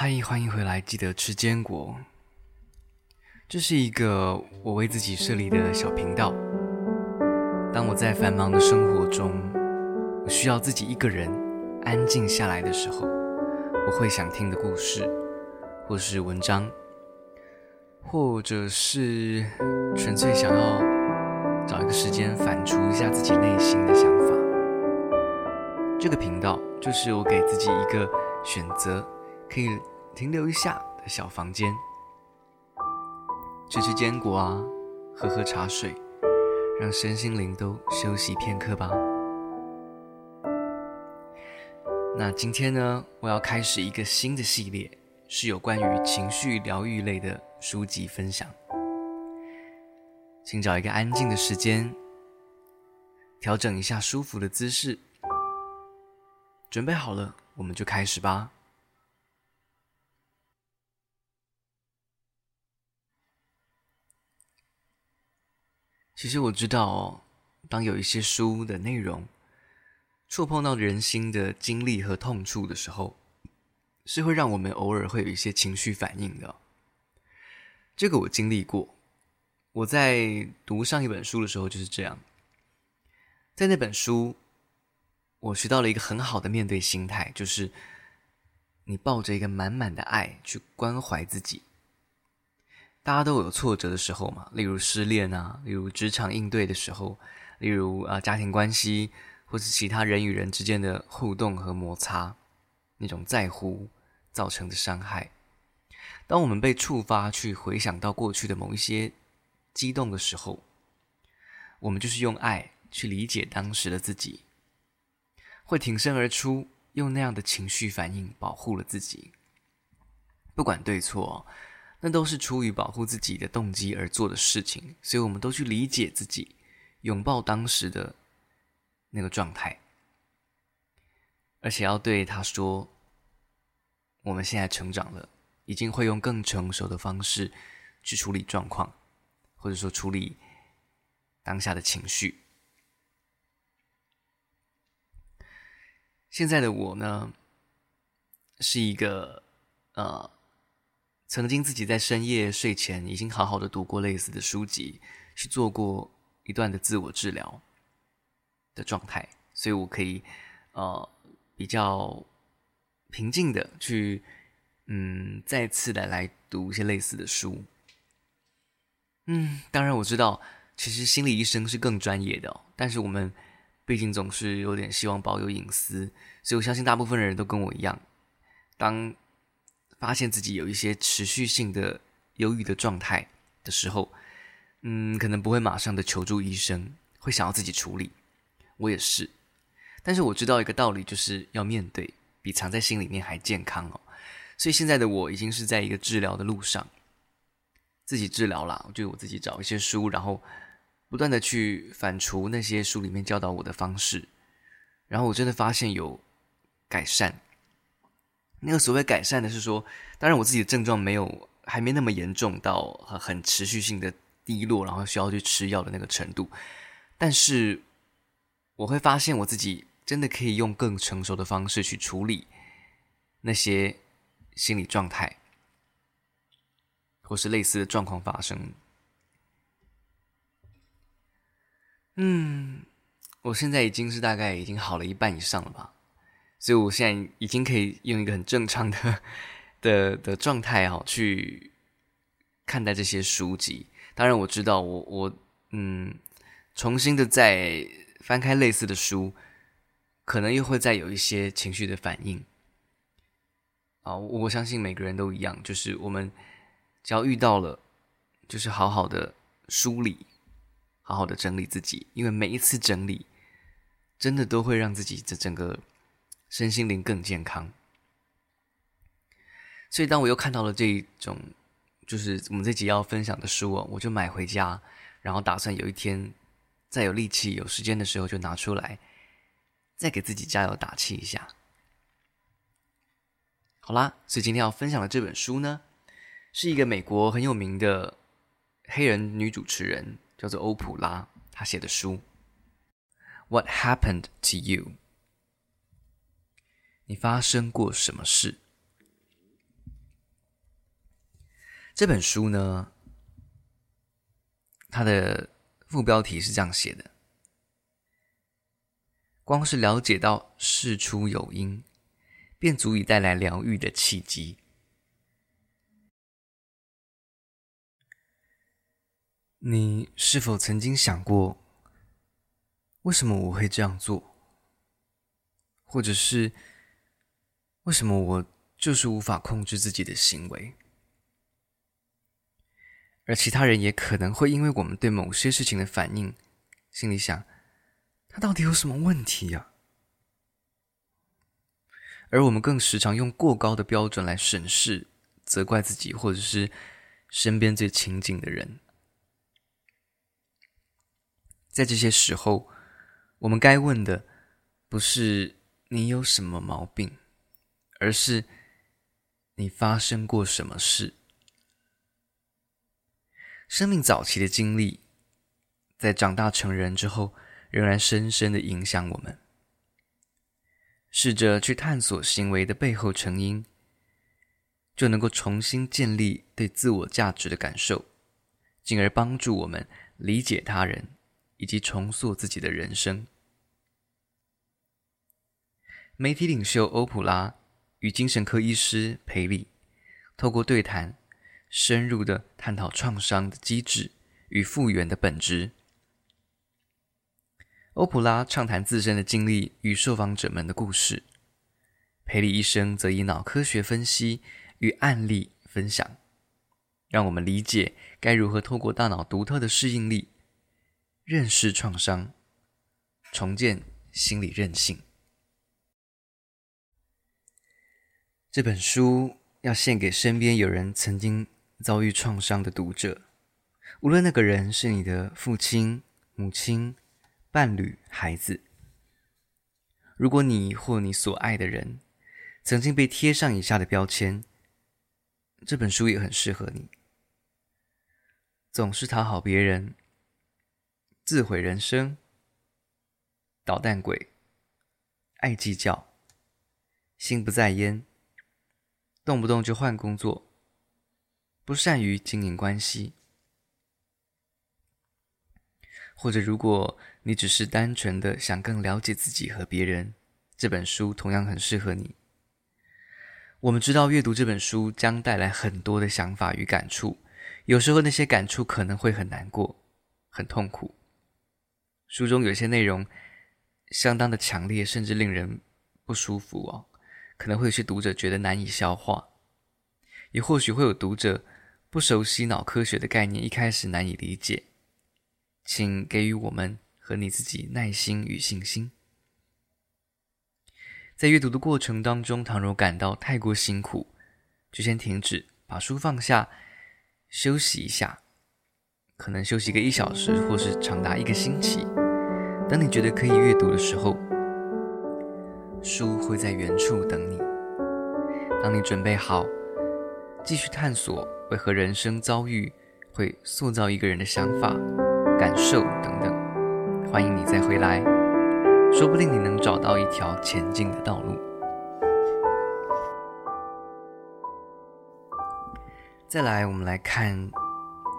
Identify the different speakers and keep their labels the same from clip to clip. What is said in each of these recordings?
Speaker 1: 嗨，欢迎回来！记得吃坚果。这是一个我为自己设立的小频道。当我在繁忙的生活中，我需要自己一个人安静下来的时候，我会想听的故事，或是文章，或者是纯粹想要找一个时间反刍一下自己内心的想法。这个频道就是我给自己一个选择。可以停留一下的小房间，吃吃坚果啊，喝喝茶水，让身心灵都休息片刻吧。那今天呢，我要开始一个新的系列，是有关于情绪疗愈类的书籍分享。请找一个安静的时间，调整一下舒服的姿势，准备好了，我们就开始吧。其实我知道哦，当有一些书的内容触碰到人心的经历和痛处的时候，是会让我们偶尔会有一些情绪反应的。这个我经历过。我在读上一本书的时候就是这样。在那本书，我学到了一个很好的面对心态，就是你抱着一个满满的爱去关怀自己。大家都有挫折的时候嘛，例如失恋啊，例如职场应对的时候，例如啊家庭关系，或是其他人与人之间的互动和摩擦，那种在乎造成的伤害。当我们被触发去回想到过去的某一些激动的时候，我们就是用爱去理解当时的自己，会挺身而出，用那样的情绪反应保护了自己，不管对错。那都是出于保护自己的动机而做的事情，所以我们都去理解自己，拥抱当时的那个状态，而且要对他说：“我们现在成长了，已经会用更成熟的方式去处理状况，或者说处理当下的情绪。”现在的我呢，是一个呃。曾经自己在深夜睡前已经好好的读过类似的书籍，去做过一段的自我治疗的状态，所以我可以呃比较平静的去嗯再次的来读一些类似的书。嗯，当然我知道，其实心理医生是更专业的，但是我们毕竟总是有点希望保有隐私，所以我相信大部分的人都跟我一样，当。发现自己有一些持续性的忧郁的状态的时候，嗯，可能不会马上的求助医生，会想要自己处理。我也是，但是我知道一个道理，就是要面对，比藏在心里面还健康哦。所以现在的我已经是在一个治疗的路上，自己治疗啦，就我自己找一些书，然后不断的去反刍那些书里面教导我的方式，然后我真的发现有改善。那个所谓改善的是说，当然我自己的症状没有还没那么严重到很很持续性的低落，然后需要去吃药的那个程度，但是我会发现我自己真的可以用更成熟的方式去处理那些心理状态，或是类似的状况发生。嗯，我现在已经是大概已经好了一半以上了吧。所以，我现在已经可以用一个很正常的 的的状态哈，去看待这些书籍。当然，我知道我我嗯，重新的再翻开类似的书，可能又会再有一些情绪的反应。啊，我相信每个人都一样，就是我们只要遇到了，就是好好的梳理，好好的整理自己，因为每一次整理，真的都会让自己的整个。身心灵更健康，所以当我又看到了这一种，就是我们这集要分享的书哦，我就买回家，然后打算有一天再有力气、有时间的时候就拿出来，再给自己加油打气一下。好啦，所以今天要分享的这本书呢，是一个美国很有名的黑人女主持人，叫做欧普拉，她写的书《What Happened to You》。你发生过什么事？这本书呢，它的副标题是这样写的：光是了解到事出有因，便足以带来疗愈的契机。你是否曾经想过，为什么我会这样做？或者是为什么我就是无法控制自己的行为？而其他人也可能会因为我们对某些事情的反应，心里想：他到底有什么问题呀？而我们更时常用过高的标准来审视、责怪自己，或者是身边最亲近的人。在这些时候，我们该问的不是你有什么毛病，而是你发生过什么事。生命早期的经历，在长大成人之后，仍然深深的影响我们。试着去探索行为的背后成因，就能够重新建立对自我价值的感受，进而帮助我们理解他人。以及重塑自己的人生。媒体领袖欧普拉与精神科医师培里透过对谈，深入的探讨创伤的机制与复原的本质。欧普拉畅谈自身的经历与受访者们的故事，培里医生则以脑科学分析与案例分享，让我们理解该如何透过大脑独特的适应力。认识创伤，重建心理韧性。这本书要献给身边有人曾经遭遇创伤的读者，无论那个人是你的父亲、母亲、伴侣、孩子。如果你或你所爱的人曾经被贴上以下的标签，这本书也很适合你。总是讨好别人。自毁人生、捣蛋鬼、爱计较、心不在焉、动不动就换工作、不善于经营关系，或者如果你只是单纯的想更了解自己和别人，这本书同样很适合你。我们知道阅读这本书将带来很多的想法与感触，有时候那些感触可能会很难过、很痛苦。书中有些内容相当的强烈，甚至令人不舒服哦，可能会有些读者觉得难以消化，也或许会有读者不熟悉脑科学的概念，一开始难以理解。请给予我们和你自己耐心与信心。在阅读的过程当中，倘若感到太过辛苦，就先停止，把书放下，休息一下。可能休息个一小时，或是长达一个星期。等你觉得可以阅读的时候，书会在原处等你。当你准备好，继续探索为何人生遭遇会塑造一个人的想法、感受等等，欢迎你再回来，说不定你能找到一条前进的道路。再来，我们来看。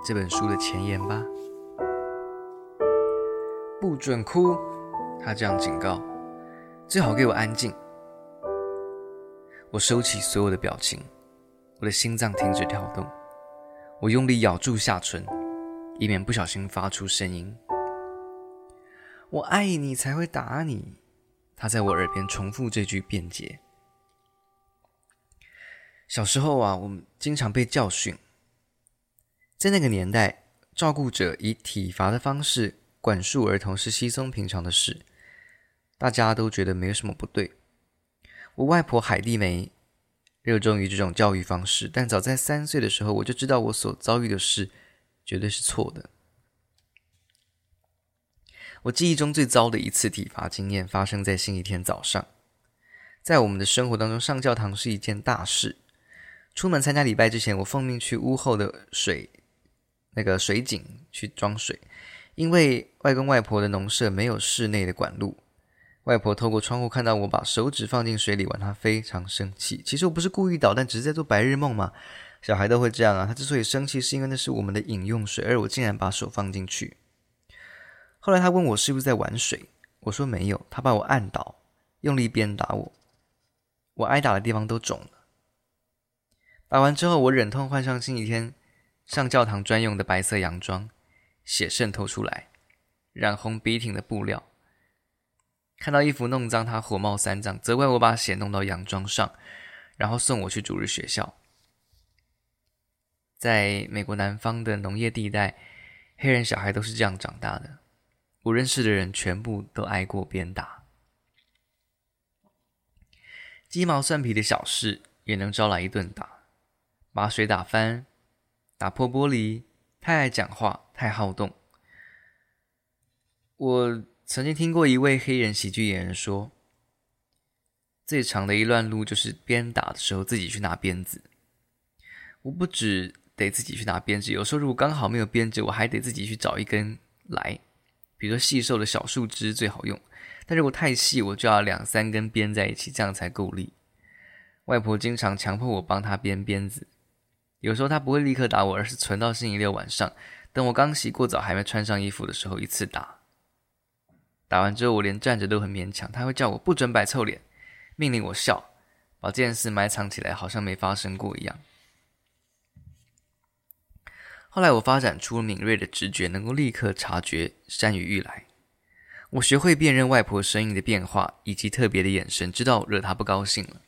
Speaker 1: 这本书的前言吧。不准哭，他这样警告。最好给我安静。我收起所有的表情，我的心脏停止跳动，我用力咬住下唇，以免不小心发出声音。我爱你才会打你。他在我耳边重复这句辩解。小时候啊，我们经常被教训。在那个年代，照顾者以体罚的方式管束儿童是稀松平常的事，大家都觉得没有什么不对。我外婆海蒂梅热衷于这种教育方式，但早在三岁的时候，我就知道我所遭遇的事绝对是错的。我记忆中最糟的一次体罚经验发生在星期天早上，在我们的生活当中，上教堂是一件大事。出门参加礼拜之前，我奉命去屋后的水。那个水井去装水，因为外公外婆的农舍没有室内的管路。外婆透过窗户看到我把手指放进水里玩，她非常生气。其实我不是故意捣蛋，只是在做白日梦嘛。小孩都会这样啊。他之所以生气，是因为那是我们的饮用水，而我竟然把手放进去。后来他问我是不是在玩水，我说没有。他把我按倒，用力鞭打我，我挨打的地方都肿了。打完之后，我忍痛换上星期天上教堂专用的白色洋装，血渗透出来，染红笔挺的布料。看到衣服弄脏，他火冒三丈，责怪我把血弄到洋装上，然后送我去主日学校。在美国南方的农业地带，黑人小孩都是这样长大的。我认识的人全部都挨过鞭打，鸡毛蒜皮的小事也能招来一顿打，把水打翻，打破玻璃，太爱讲话，太好动。我曾经听过一位黑人喜剧演员说，最长的一段路就是鞭打的时候自己去拿鞭子。我不止得自己去拿鞭子，有时候如果刚好没有鞭子，我还得自己去找一根来。比如说细瘦的小树枝最好用，但如果太细，我就要两三根编在一起，这样才够力。外婆经常强迫我帮她编鞭子，有时候她不会立刻打我，而是存到星期六晚上，等我刚洗过澡还没穿上衣服的时候一次打。打完之后，我连站着都很勉强，他会叫我不准摆臭脸，命令我笑，把这件事埋藏起来，好像没发生过一样。后来我发展出敏锐的直觉，能够立刻察觉山雨欲来。我学会辨认外婆声音的变化以及特别的眼神，知道惹她不高兴了。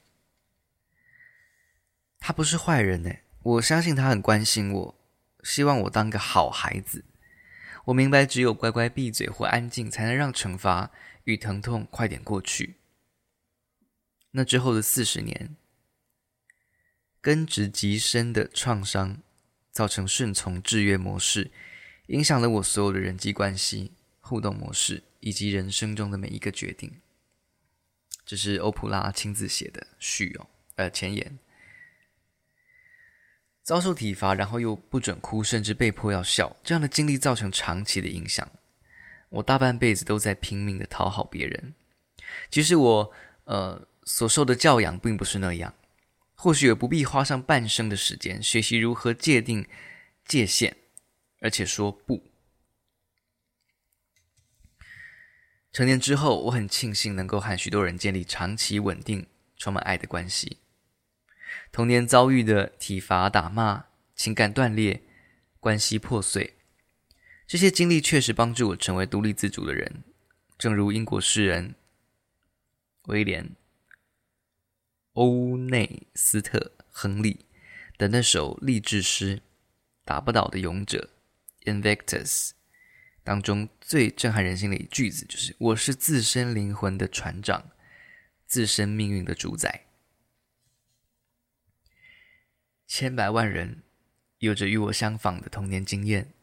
Speaker 1: 她不是坏人呢，我相信她很关心我，希望我当个好孩子。我明白，只有乖乖闭嘴或安静，才能让惩罚与疼痛快点过去。那之后的四十年，根植极深的创伤。造成顺从制约模式，影响了我所有的人际关系、互动模式以及人生中的每一个决定。这是欧普拉亲自写的序哦，呃，前言。遭受体罚，然后又不准哭，甚至被迫要笑，这样的经历造成长期的影响。我大半辈子都在拼命的讨好别人，其实我呃所受的教养并不是那样。或许也不必花上半生的时间学习如何界定界限，而且说不。成年之后，我很庆幸能够和许多人建立长期稳定、充满爱的关系。童年遭遇的体罚、打骂、情感断裂、关系破碎，这些经历确实帮助我成为独立自主的人。正如英国诗人威廉。欧内斯特·亨利的那首励志诗《打不倒的勇者》（Invictus） 当中最震撼人心的一句子，就是“我是自身灵魂的船长，自身命运的主宰”。千百万人有着与我相仿的童年经验，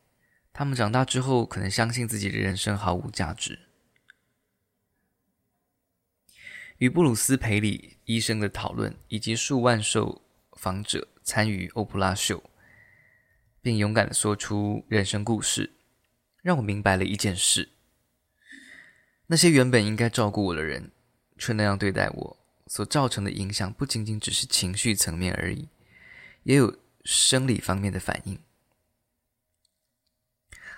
Speaker 1: 他们长大之后可能相信自己的人生毫无价值。与布鲁斯·培里医生的讨论，以及数万受访者参与欧普拉秀，并勇敢地说出人生故事，让我明白了一件事：那些原本应该照顾我的人，却那样对待我，所造成的影响不仅仅只是情绪层面而已，也有生理方面的反应。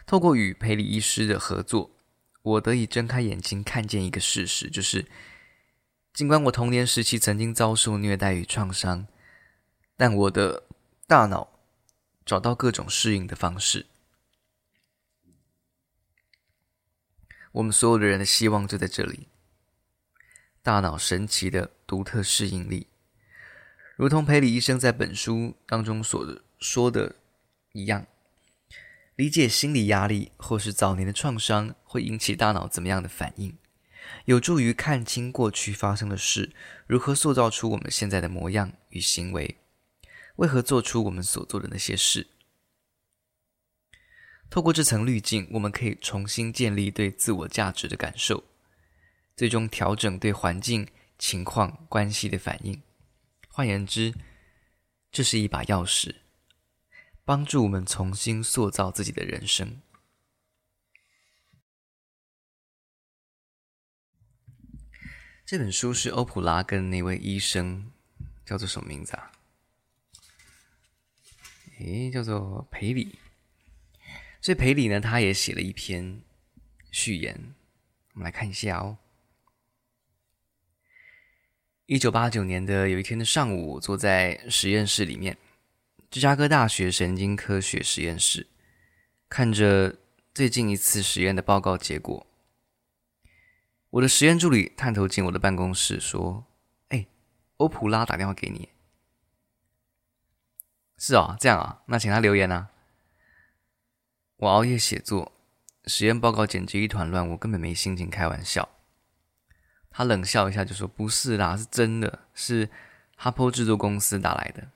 Speaker 1: 透过与培里医师的合作，我得以睁开眼睛，看见一个事实，就是。尽管我童年时期曾经遭受虐待与创伤，但我的大脑找到各种适应的方式。我们所有的人的希望就在这里：大脑神奇的独特适应力，如同培里医生在本书当中所说的一样，理解心理压力或是早年的创伤会引起大脑怎么样的反应。有助于看清过去发生的事，如何塑造出我们现在的模样与行为，为何做出我们所做的那些事。透过这层滤镜，我们可以重新建立对自我价值的感受，最终调整对环境、情况、关系的反应。换言之，这是一把钥匙，帮助我们重新塑造自己的人生。这本书是欧普拉跟那位医生叫做什么名字啊？诶，叫做裴李。所以裴李呢，他也写了一篇序言，我们来看一下哦。一九八九年的有一天的上午，我坐在实验室里面，芝加哥大学神经科学实验室，看着最近一次实验的报告结果。我的实验助理探头进我的办公室说：“哎，欧普拉打电话给你。”“是哦，这样啊，那请他留言啊。”我熬夜写作，实验报告简直一团乱，我根本没心情开玩笑。他冷笑一下就说：“不是啦，是真的，是哈坡制作公司打来的。”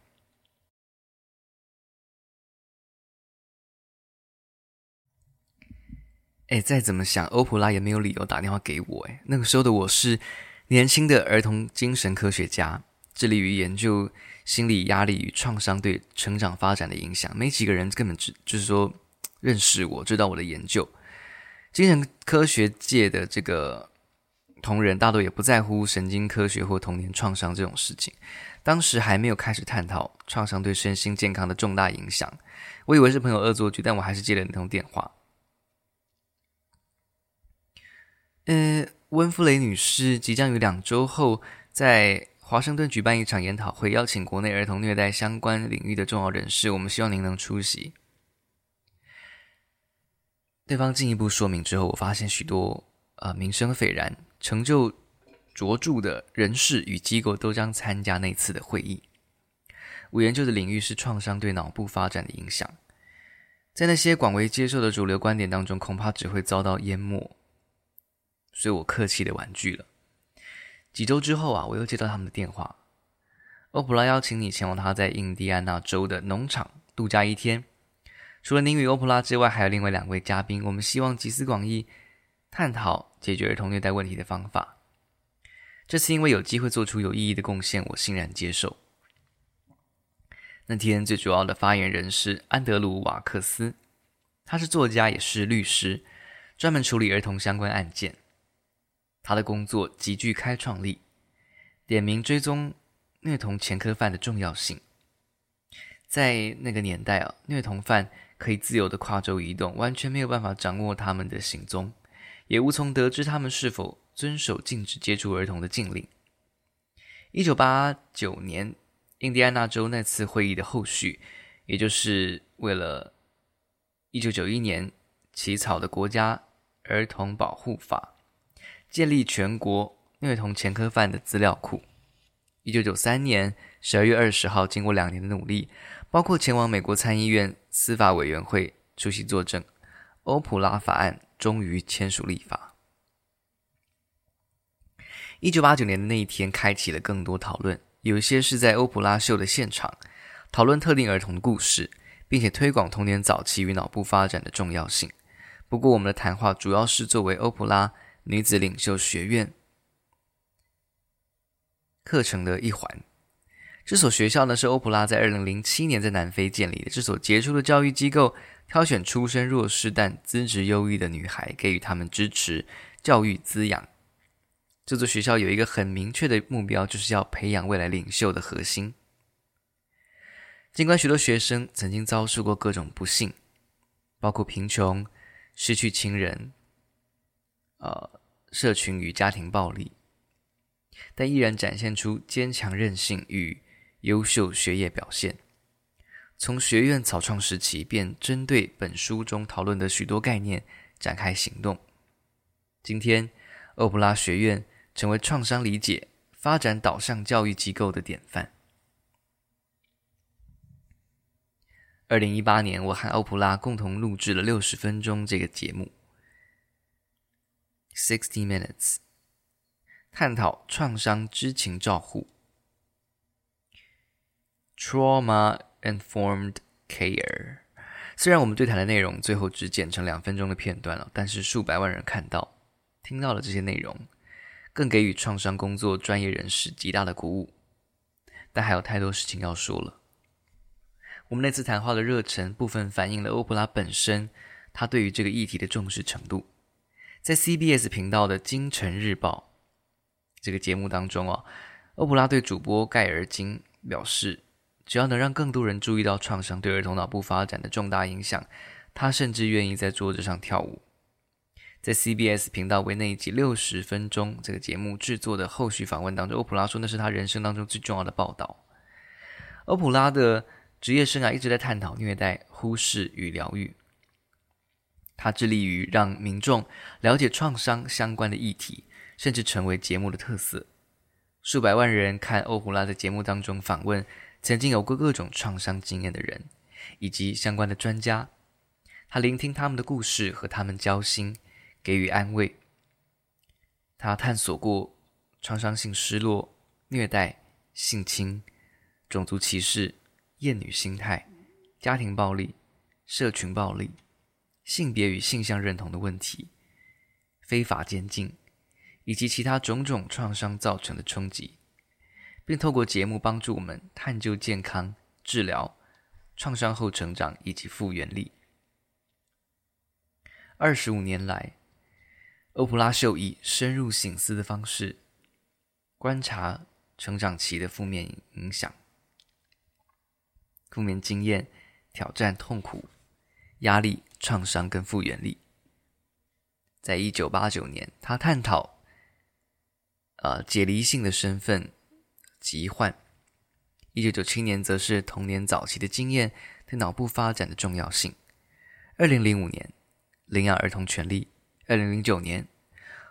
Speaker 1: 哎，再怎么想，欧普拉也没有理由打电话给我。哎，那个时候的我是年轻的儿童精神科学家，致力于研究心理压力与创伤对成长发展的影响。没几个人根本只就是说。认识我，知道我的研究。精神科学界的这个同仁大多也不在乎神经科学或童年创伤这种事情。当时还没有开始探讨创伤对身心健康的重大影响。我以为是朋友恶作剧，但我还是接了那通电话。呃，温芙雷女士即将于两周后在华盛顿举办一场研讨会，邀请国内儿童虐待相关领域的重要人士。我们希望您能出席。对方进一步说明之后，我发现许多呃名声斐然、成就卓著的人士与机构都将参加那次的会议。我研究的领域是创伤对脑部发展的影响，在那些广为接受的主流观点当中，恐怕只会遭到淹没。所以我客气的婉拒了。几周之后啊，我又接到他们的电话，欧普拉邀请你前往他在印第安纳州的农场度假一天。除了您与欧普拉之外，还有另外两位嘉宾。我们希望集思广益，探讨解决儿童虐待问题的方法。这次因为有机会做出有意义的贡献，我欣然接受。那天最主要的发言人是安德鲁·瓦克斯，他是作家，也是律师，专门处理儿童相关案件。他的工作极具开创力，点名追踪虐童前科犯的重要性。在那个年代啊，虐童犯。可以自由地跨州移动，完全没有办法掌握他们的行踪，也无从得知他们是否遵守禁止接触儿童的禁令。一九八九年，印第安纳州那次会议的后续，也就是为了一九九一年起草的国家儿童保护法，建立全国虐童前科犯的资料库。一九九三年十二月二十号，经过两年的努力。包括前往美国参议院司法委员会出席作证，欧普拉法案终于签署立法。一九八九年的那一天，开启了更多讨论，有些是在欧普拉秀的现场讨论特定儿童的故事，并且推广童年早期与脑部发展的重要性。不过，我们的谈话主要是作为欧普拉女子领袖学院课程的一环。这所学校呢，是欧普拉在二零零七年在南非建立的。这所杰出的教育机构挑选出身弱势但资质优异的女孩，给予她们支持、教育滋养。这座学校有一个很明确的目标，就是要培养未来领袖的核心。尽管许多学生曾经遭受过各种不幸，包括贫穷、失去亲人、呃，社群与家庭暴力，但依然展现出坚强韧性与优秀学业表现，从学院草创时期便针对本书中讨论的许多概念展开行动。今天，欧普拉学院成为创伤理解、发展导向教育机构的典范。二零一八年，我和欧普拉共同录制了六十分钟这个节目，Sixty Minutes，探讨创伤知情照护 （Trauma）。Informed care。虽然我们对谈的内容最后只剪成两分钟的片段了，但是数百万人看到、听到了这些内容，更给予创伤工作专业人士极大的鼓舞。但还有太多事情要说了。我们那次谈话的热忱，部分反映了欧普拉本身他对于这个议题的重视程度。在 CBS 频道的《金城日报》这个节目当中哦，欧普拉对主播盖尔金表示。只要能让更多人注意到创伤对儿童脑部发展的重大影响，他甚至愿意在桌子上跳舞。在 CBS 频道为那一集六十分钟这个节目制作的后续访问当中，欧普拉说那是他人生当中最重要的报道。欧普拉的职业生涯一直在探讨虐待、忽视与疗愈。他致力于让民众了解创伤相关的议题，甚至成为节目的特色。数百万人看欧普拉在节目当中访问曾经有过各种创伤经验的人，以及相关的专家。他聆听他们的故事，和他们交心。给予安慰。他探索过创伤性失落、虐待、性侵、种族歧视、厌女心态、家庭暴力、社群暴力、性别与性向认同的问题、非法监禁以及其他种种创伤造成的冲击，并透过节目帮助我们探究健康、治疗、创伤后成长以及复原力。二十五年来，欧普拉秀以深入省思的方式观察成长期的负面影响、负面经验、挑战、痛苦、压力、创伤跟复原力。在一九八九年，他探讨呃解离性的身份疾患。一九九七年，则是童年早期的经验对脑部发展的重要性。二零零五年，领养儿童权利。二零零九年，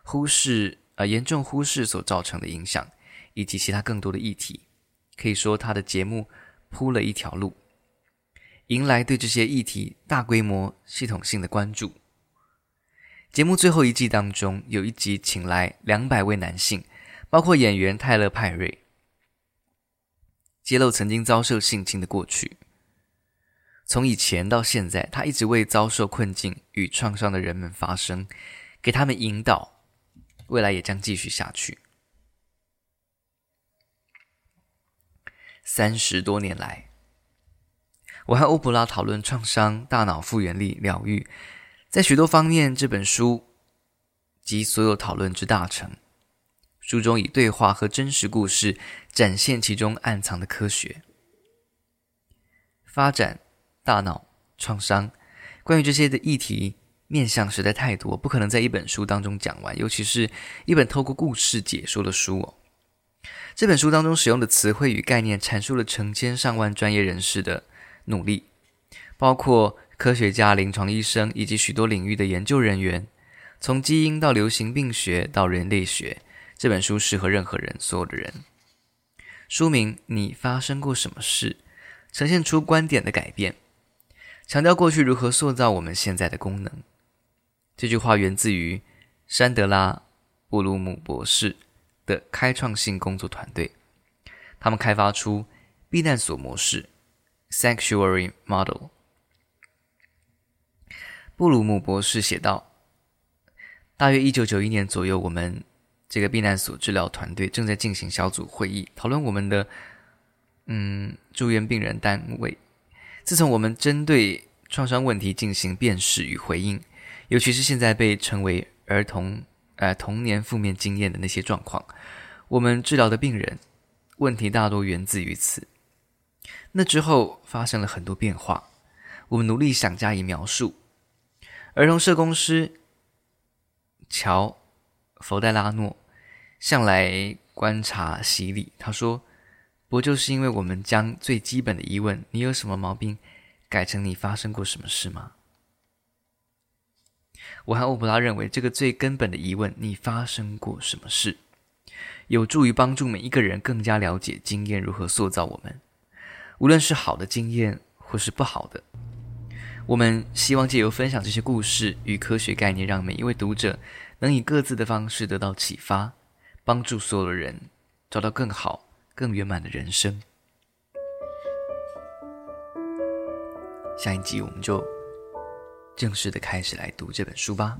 Speaker 1: 忽视呃严重忽视所造成的影响，以及其他更多的议题，可以说他的节目铺了一条路，迎来对这些议题大规模系统性的关注。节目最后一季当中，有一集请来两百位男性，包括演员泰勒·派瑞，揭露曾经遭受性侵的过去。从以前到现在，他一直为遭受困境与创伤的人们发声，给他们引导，未来也将继续下去。三十多年来，我和欧普拉讨论创伤、大脑复原力、疗愈，在许多方面，这本书及所有讨论之大成。书中以对话和真实故事展现其中暗藏的科学发展。大脑创伤，关于这些的议题面向实在太多，不可能在一本书当中讲完。尤其是一本透过故事解说的书哦。这本书当中使用的词汇与概念，阐述了成千上万专业人士的努力，包括科学家、临床医生以及许多领域的研究人员。从基因到流行病学到人类学，这本书适合任何人，所有的人。书名：你发生过什么事？呈现出观点的改变。强调过去如何塑造我们现在的功能。这句话源自于山德拉·布鲁姆博士的开创性工作团队，他们开发出避难所模式 （Sanctuary Model）。布鲁姆博士写道：“大约一九九一年左右，我们这个避难所治疗团队正在进行小组会议，讨论我们的嗯住院病人单位。”自从我们针对创伤问题进行辨识与回应，尤其是现在被称为儿童呃童年负面经验的那些状况，我们治疗的病人问题大多源自于此。那之后发生了很多变化，我们努力想加以描述。儿童社工师乔·弗代拉诺向来观察洗礼，他说。不就是因为我们将最基本的疑问“你有什么毛病”改成“你发生过什么事吗？”我和欧普拉认为，这个最根本的疑问“你发生过什么事”有助于帮助每一个人更加了解经验如何塑造我们，无论是好的经验或是不好的。我们希望借由分享这些故事与科学概念，让每一位读者能以各自的方式得到启发，帮助所有的人找到更好。更圆满的人生。下一集我们就正式的开始来读这本书吧。